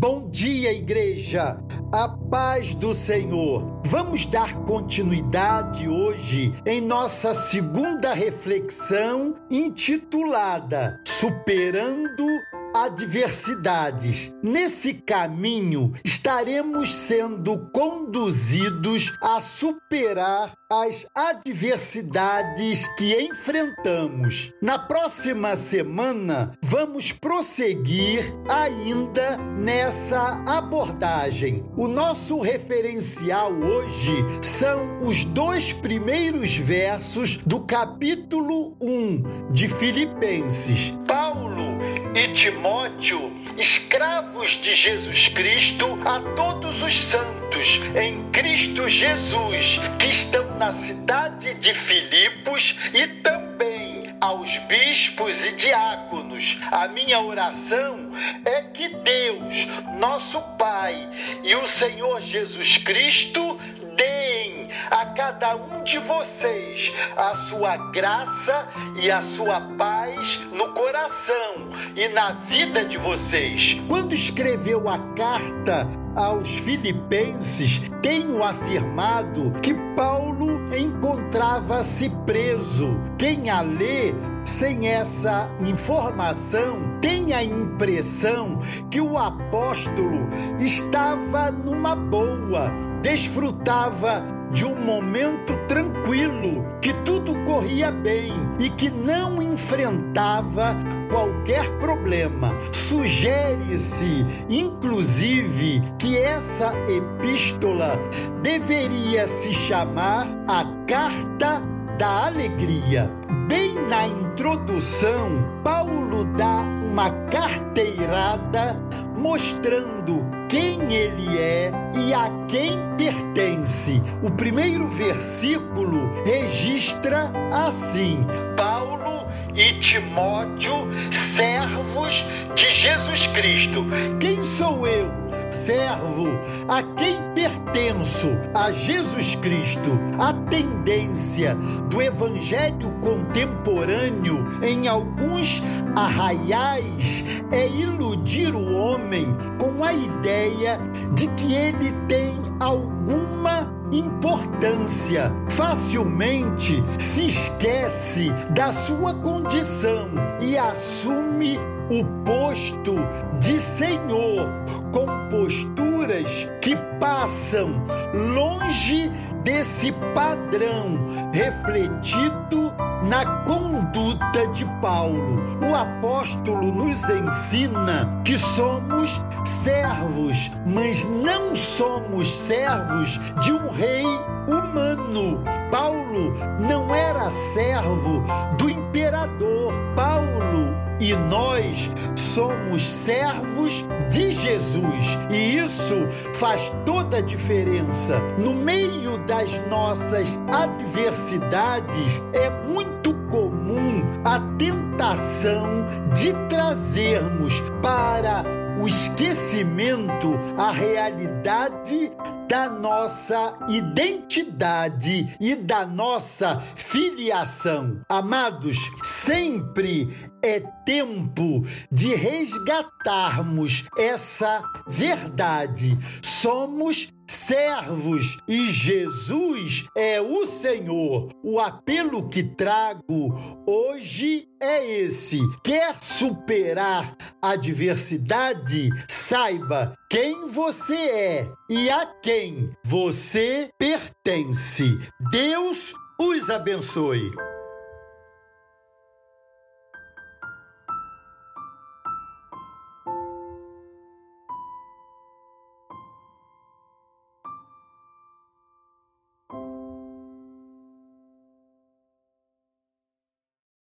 Bom dia, igreja. A paz do Senhor. Vamos dar continuidade hoje em nossa segunda reflexão intitulada Superando adversidades. Nesse caminho, estaremos sendo conduzidos a superar as adversidades que enfrentamos. Na próxima semana, vamos prosseguir ainda nessa abordagem. O nosso referencial hoje são os dois primeiros versos do capítulo 1 de Filipenses. E Timóteo, escravos de Jesus Cristo, a todos os santos em Cristo Jesus que estão na cidade de Filipos e também aos bispos e diáconos. A minha oração é que Deus, nosso Pai e o Senhor Jesus Cristo cada um de vocês a sua graça e a sua paz no coração e na vida de vocês. Quando escreveu a carta aos Filipenses, tenho afirmado que Paulo encontrava-se preso. Quem a lê sem essa informação tem a impressão que o apóstolo estava numa boa, desfrutava de um momento tranquilo, que tudo corria bem e que não enfrentava qualquer problema. Sugere-se, inclusive, que essa epístola deveria se chamar a Carta da Alegria. Bem na introdução, Paulo dá uma carteirada mostrando quem ele é e a quem pertence. O primeiro versículo registra assim: Paulo e Timóteo, servos de Jesus Cristo. Quem sou eu? Servo a quem pertenço a Jesus Cristo. A tendência do evangelho contemporâneo em alguns arraiais é iludir o homem com a ideia de que ele tem alguma importância. Facilmente se esquece da sua condição e assume o posto de Senhor com que passam longe desse padrão refletido na conduta de Paulo. O apóstolo nos ensina que somos servos, mas não somos servos de um rei humano. Paulo não era servo do imperador. Paulo e nós somos servos de Jesus. E isso faz toda a diferença. No meio das nossas adversidades, é muito comum a tentação de trazermos para o esquecimento a realidade da nossa identidade e da nossa filiação. Amados, sempre é tempo de resgatarmos essa verdade. Somos servos e Jesus é o Senhor. O apelo que trago hoje é esse. Quer superar a adversidade? Saiba quem você é e a quem você pertence. Deus os abençoe.